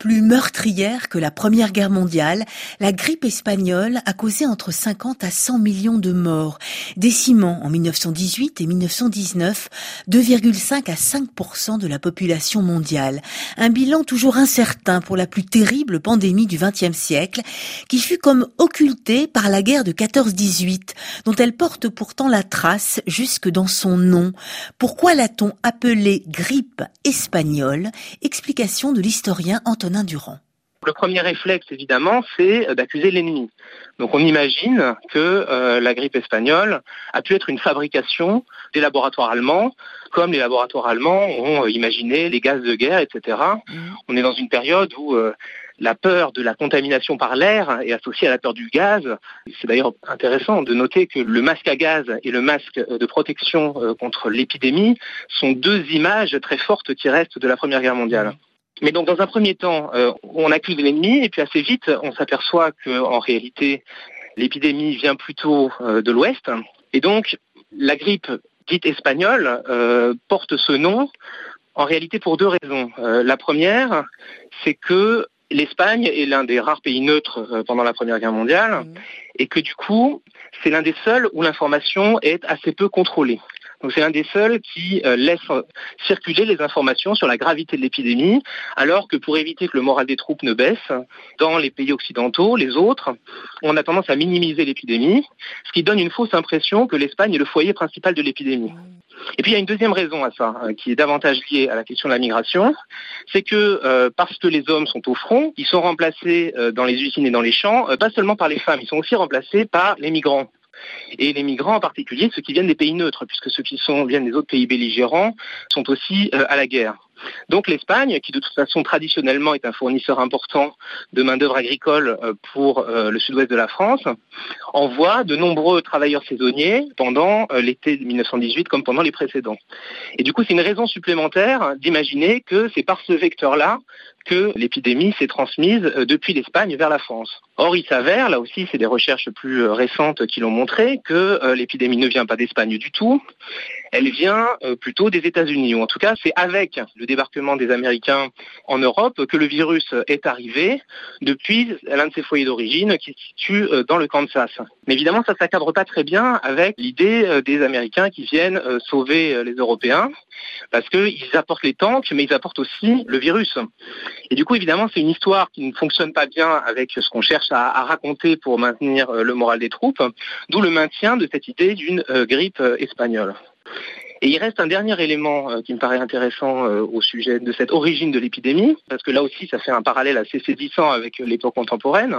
Plus meurtrière que la Première Guerre mondiale, la grippe espagnole a causé entre 50 à 100 millions de morts, décimant en 1918 et 1919 2,5 à 5% de la population mondiale. Un bilan toujours incertain pour la plus terrible pandémie du XXe siècle, qui fut comme occultée par la guerre de 14-18, dont elle porte pourtant la trace jusque dans son nom. Pourquoi l'a-t-on appelée grippe espagnole? Explication de l'historien Antoine le premier réflexe, évidemment, c'est euh, d'accuser l'ennemi. Donc on imagine que euh, la grippe espagnole a pu être une fabrication des laboratoires allemands, comme les laboratoires allemands ont euh, imaginé les gaz de guerre, etc. Mmh. On est dans une période où la peur de la contamination par l'air est associée à la peur du gaz. C'est d'ailleurs intéressant de noter que le masque à gaz et le masque de protection contre l'épidémie sont deux images très fortes qui restent de la Première Guerre mondiale. Mais donc dans un premier temps, euh, on accuse l'ennemi et puis assez vite, on s'aperçoit qu'en réalité, l'épidémie vient plutôt euh, de l'Ouest. Et donc la grippe dite espagnole euh, porte ce nom en réalité pour deux raisons. la première, c'est que l'Espagne est l'un des rares pays neutres pendant la Première Guerre mondiale mmh. et que du coup, c'est l'un des seuls où l'information est assez peu contrôlée. Donc c'est un des seuls qui euh, laisse circuler les informations sur la gravité de l'épidémie, alors que pour éviter que le moral des troupes ne baisse, dans les pays occidentaux, les autres, on a tendance à minimiser l'épidémie, ce qui donne une fausse impression que l'Espagne est le foyer principal de l'épidémie. Et puis il y a une deuxième raison à ça, hein, qui est davantage liée à la question de la migration, c'est que euh, parce que les hommes sont au front, ils sont remplacés euh, dans les usines et dans les champs, pas seulement par les femmes, ils sont aussi remplacés par les migrants. Et les migrants en particulier, ceux qui viennent des pays neutres, puisque ceux qui sont, viennent des autres pays belligérants sont aussi euh, à la guerre. Donc l'Espagne, qui de toute façon traditionnellement est un fournisseur important de main-d'œuvre agricole euh, pour euh, le sud-ouest de la France, envoie de nombreux travailleurs saisonniers pendant l'été 1918 comme pendant les précédents. Et du coup, c'est une raison supplémentaire d'imaginer que c'est par ce vecteur-là que l'épidémie s'est transmise depuis l'Espagne vers la France. Or, il s'avère, là aussi, c'est des recherches plus euh, récentes qui l'ont montré, que euh, l'épidémie ne vient pas d'Espagne du tout, elle vient plutôt des États-Unis, ou en tout cas, c'est avec le débarquement des Américains en Europe que le virus est arrivé depuis l'un de ses foyers d'origine qui se situe dans le Kansas. Mais évidemment, ça ne s'accadre pas très bien avec l'idée des Américains qui viennent sauver les Européens, parce qu'ils apportent les tanks, mais ils apportent aussi le virus. Et du coup, évidemment, c'est une histoire qui ne fonctionne pas bien avec ce qu'on cherche à, raconter pour maintenir euh, le moral des troupes, d'où le maintien de cette idée d'une euh, grippe euh, espagnole. Et il reste un dernier élément qui me paraît intéressant au sujet de cette origine de l'épidémie, parce que là aussi, ça fait un parallèle assez saisissant avec l'époque contemporaine.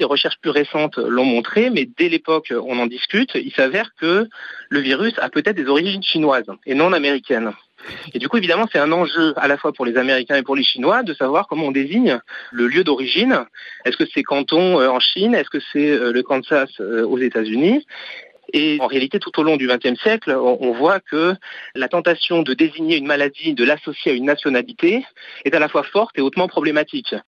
Des recherches plus récentes l'ont montré, mais dès l'époque, on en discute. Il s'avère que le virus a peut-être des origines chinoises et non américaines. Et du coup, évidemment, c'est un enjeu à la fois pour les Américains et pour les Chinois de savoir comment on désigne le lieu d'origine. Est-ce que c'est Canton euh, en Chine? Est-ce que c'est euh, le Kansas euh, aux États-Unis? Et en réalité, tout au long du XXe siècle, on, voit que la tentation de désigner une maladie, de l'associer à une nationalité, est à la fois forte et hautement problématique.